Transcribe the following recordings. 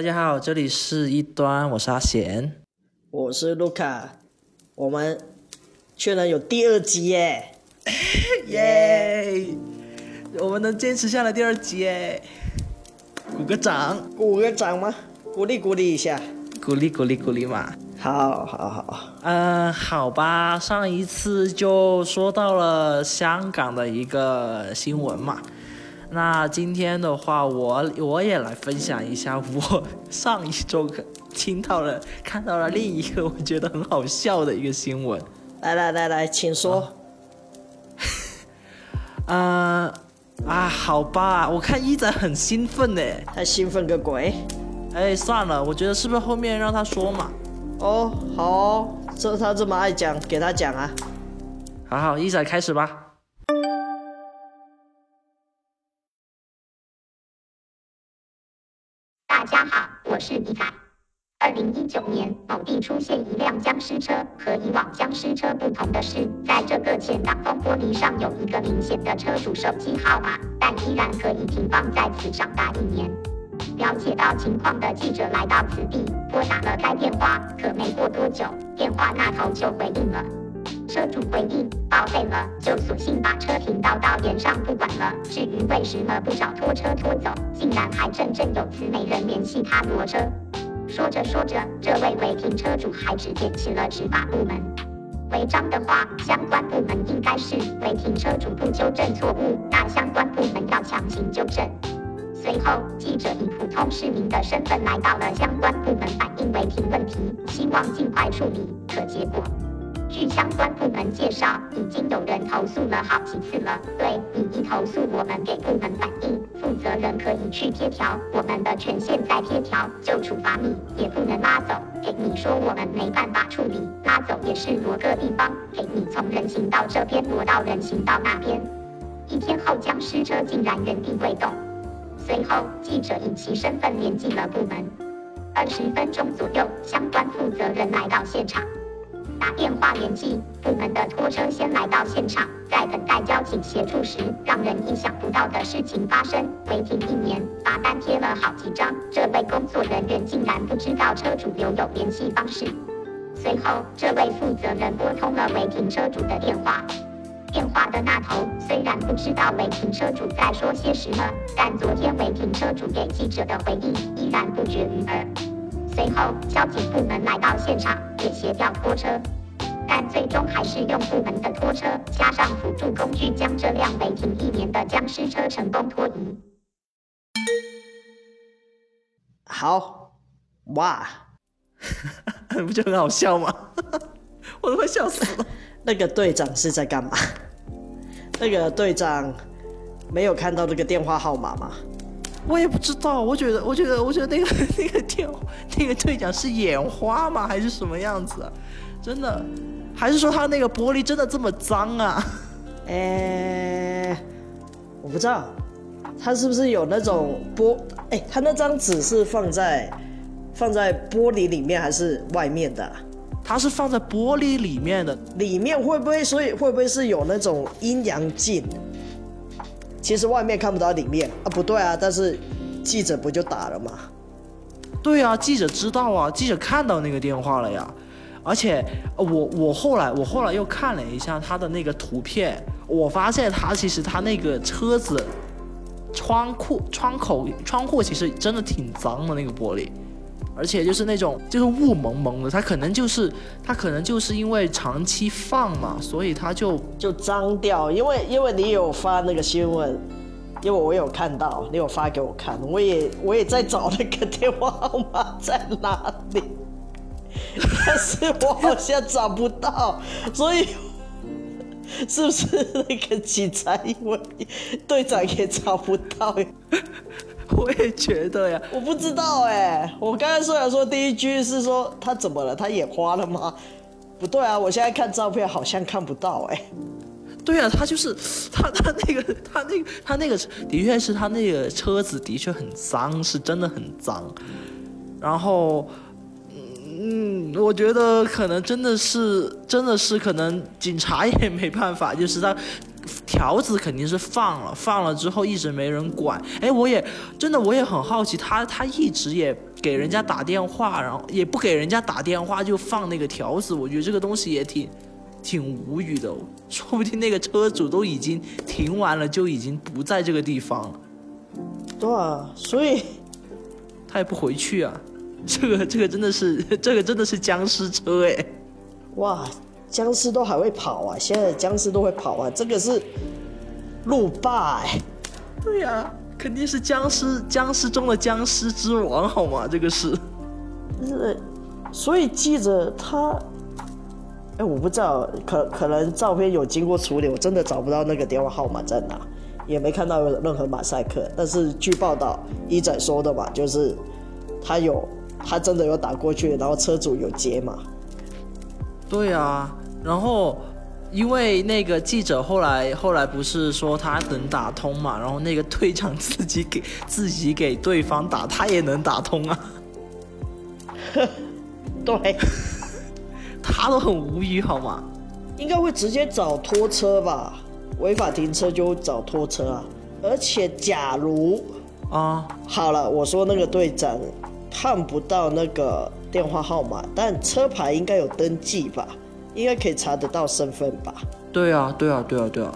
大家好，这里是一端，我是阿贤。我是卢卡，我们居然有第二集耶！耶！我们能坚持下来第二集耶！鼓个掌，鼓个掌吗？鼓励鼓励一下，鼓励鼓励鼓励嘛！好，好，好。嗯，好吧，上一次就说到了香港的一个新闻嘛。那今天的话，我我也来分享一下我上一周听到了、看到了另一个我觉得很好笑的一个新闻。来来来来，请说。嗯 啊，好吧，我看一仔很兴奋呢。他兴奋个鬼！哎，算了，我觉得是不是后面让他说嘛？哦，好，这他这么爱讲，给他讲啊。好好，一仔开始吧。零一九年，某地出现一辆僵尸车。和以往僵尸车不同的是，在这个前挡风玻璃上有一个明显的车主手机号码，但依然可以停放在此长达一年。了解到情况的记者来到此地，拨打了该电话，可没过多久，电话那头就回应了。车主回应报废了，就索性把车停到道边上不管了。至于为什么不找拖车拖走，竟然还真正有词没人联系他挪车。说着说着，这位违停车主还指点起了执法部门。违章的话，相关部门应该是违停车主不纠正错误，那相关部门要强行纠正。随后，记者以普通市民的身份来到了相关部门反映违停问题，希望尽快处理。可结果。据相关部门介绍，已经有人投诉了好几次了。对你一投诉，我们给部门反映，负责人可以去贴条，我们的权限在贴条，就处罚你，也不能拉走。给你说我们没办法处理，拉走也是挪个地方，给你从人行道这边挪到人行道那边。一天后，僵尸车竟然原地未动。随后，记者以其身份联系了部门。二十分钟左右，相关负责人来到现场。打电话联系部门的拖车先来到现场，在等待交警协助时，让人意想不到的事情发生。违停一年，罚单贴了好几张，这位工作人员竟然不知道车主留有联系方式。随后，这位负责人拨通了违停车主的电话。电话的那头虽然不知道违停车主在说些什么，但昨天违停车主给记者的回应依然不绝于耳。随后，交警部门来到现场，也协调拖车，但最终还是用部门的拖车加上辅助工具，将这辆违停一年的僵尸车成功拖移。好，哇，不就很好笑吗？我都快笑死了。那个队长是在干嘛？那个队长没有看到那个电话号码吗？我也不知道，我觉得，我觉得，我觉得那个 那个电那个队长是眼花吗？还是什么样子？真的，还是说他那个玻璃真的这么脏啊？哎，我不知道，他是不是有那种玻？哎，他那张纸是放在放在玻璃里面还是外面的？他是放在玻璃里面的，里面会不会？所以会不会是有那种阴阳镜？其实外面看不到里面啊，不对啊，但是记者不就打了吗？对啊，记者知道啊，记者看到那个电话了呀。而且我我后来我后来又看了一下他的那个图片，我发现他其实他那个车子窗户窗口窗户其实真的挺脏的那个玻璃。而且就是那种就是雾蒙蒙的，它可能就是它可能就是因为长期放嘛，所以它就就脏掉。因为因为你有发那个新闻，因为我有看到，你有发给我看，我也我也在找那个电话号码在哪里，但是我好像找不到，所以 是不是那个警察因为队长也找不到？我也觉得呀，我不知道哎。我刚才虽然说第一句是说他怎么了，他眼花了吗？不对啊，我现在看照片好像看不到哎。对啊，他就是他他那个他那个他那个的确是他那个车子的确很脏，是真的很脏。然后，嗯，我觉得可能真的是真的是可能警察也没办法，就是他。条子肯定是放了，放了之后一直没人管。哎，我也真的我也很好奇，他他一直也给人家打电话，然后也不给人家打电话就放那个条子，我觉得这个东西也挺挺无语的。说不定那个车主都已经停完了，就已经不在这个地方了，对啊，所以 他也不回去啊。这个这个真的是这个真的是僵尸车哎。哇，僵尸都还会跑啊！现在僵尸都会跑啊！这个是路霸哎，对呀、肯定是僵尸，僵尸中的僵尸之王，好吗？这个是，是，所以记者他，哎，我不知道，可可能照片有经过处理，我真的找不到那个电话号码在哪，也没看到有任何马赛克。但是据报道，一仔说的嘛，就是他有，他真的有打过去，然后车主有接嘛。对啊。然后，因为那个记者后来后来不是说他能打通嘛，然后那个队长自己给自己给对方打，他也能打通啊，对，他都很无语，好吗？应该会直接找拖车吧，违法停车就找拖车啊。而且，假如啊，好了，我说那个队长看不到那个电话号码，但车牌应该有登记吧？应该可以查得到身份吧？对啊，对啊，对啊，对啊。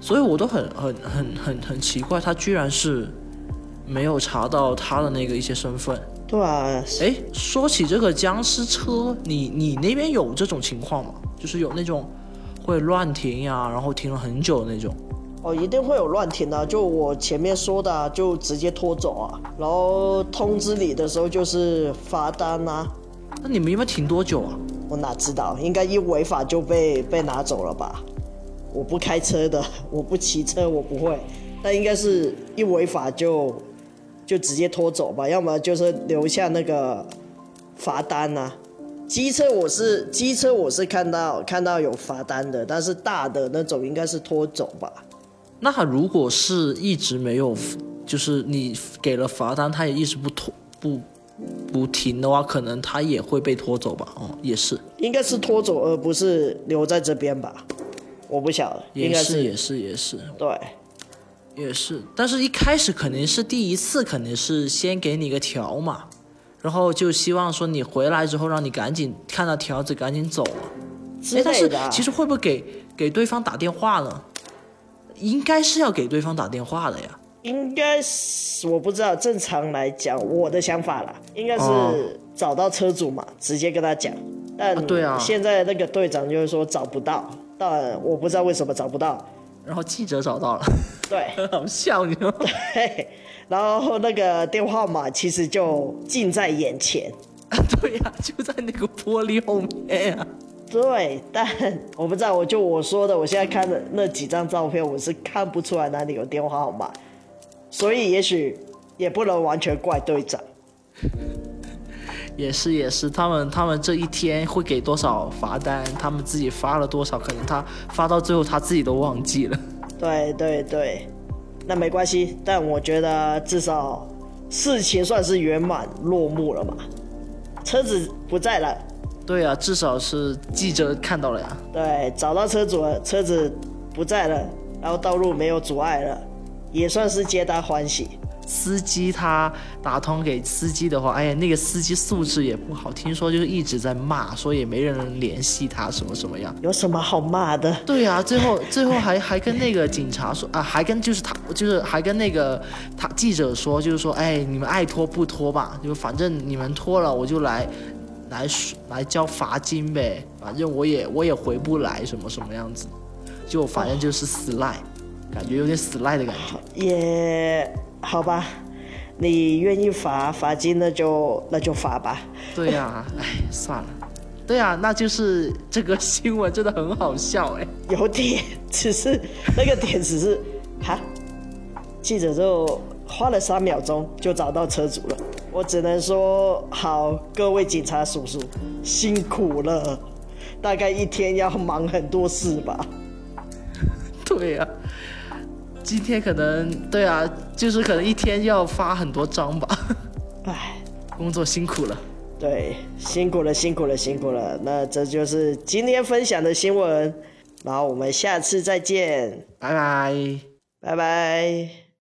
所以我都很很很很很奇怪，他居然是没有查到他的那个一些身份。对啊，哎，说起这个僵尸车，你你那边有这种情况吗？就是有那种会乱停呀，然后停了很久的那种。哦，一定会有乱停的、就我前面说的、啊，就直接拖走啊，然后通知你的时候就是罚单啊。那你们一般停多久啊？我哪知道，应该一违法就被被拿走了吧？我不开车的，我不骑车，我不会。但应该是一违法就就直接拖走吧，要么就是留下那个罚单啊。机车我是机车我是看到看到有罚单的，但是大的那种应该是拖走吧。那如果是一直没有，就是你给了罚单，他也一直不拖不不停的话，可能他也会被拖走吧？哦，也是，应该是拖走，而不是留在这边吧？我不晓得，应该也是，也是，也是。对。也是，但是一开始肯定是第一次，肯定是先给你个条嘛，然后就希望说你回来之后，让你赶紧看到条子赶紧走了。哎，但是其实会不会给给对方打电话呢？应该是要给对方打电话的呀。应该是我不知道，正常来讲，我的想法啦，应该哦是找到车主嘛，直接跟他讲。但啊对啊现在那个队长就是说找不到，但我不知道为什么找不到。然后记者找到了，对，很 好笑，你知道吗？对，然后那个电话号码其实就近在眼前。对呀、就在那个玻璃后面呀、对，但我不知道，我就我说的，我现在看的那几张照片，我是看不出来哪里有电话号码，所以也许也不能完全怪队长。也是也是，他们他们这一天会给多少罚单，他们自己发了多少，可能他发到最后他自己都忘记了。对对对，那没关系，但我觉得至少事情算是圆满落幕了嘛，车子不在了，对啊，至少是记者看到了呀。对，找到车主了，车子不在了，然后道路没有阻碍了，也算是皆大欢喜。司机他打通给司机的话，哎呀，那个司机素质也不好，听说就是一直在骂，说也没人能联系他，什么什么样。有什么好骂的？对啊，最后最后还还跟那个警察说啊，还跟就是他就是还跟那个他记者说，就是说，哎，你们爱拖不拖吧，就反正你们拖了，我就来来来交罚金呗，反正我也我也回不来，什么什么样子，就反正就是死赖，感觉有点死赖的感觉。也好吧，你愿意罚罚金，那就那就罚吧。对呀、哎，算了。对啊、那就是这个新闻真的很好笑哎。有点，只是那个点只是，哈，记者就花了三秒钟就找到车主了。我只能说，好，各位警察叔叔辛苦了，大概一天要忙很多事吧。对呀、今天可能对啊，就是可能一天要发很多张吧，哎，工作辛苦了。对，辛苦了，辛苦了，辛苦了。那这就是今天分享的新闻。然后我们下次再见，拜拜。拜拜。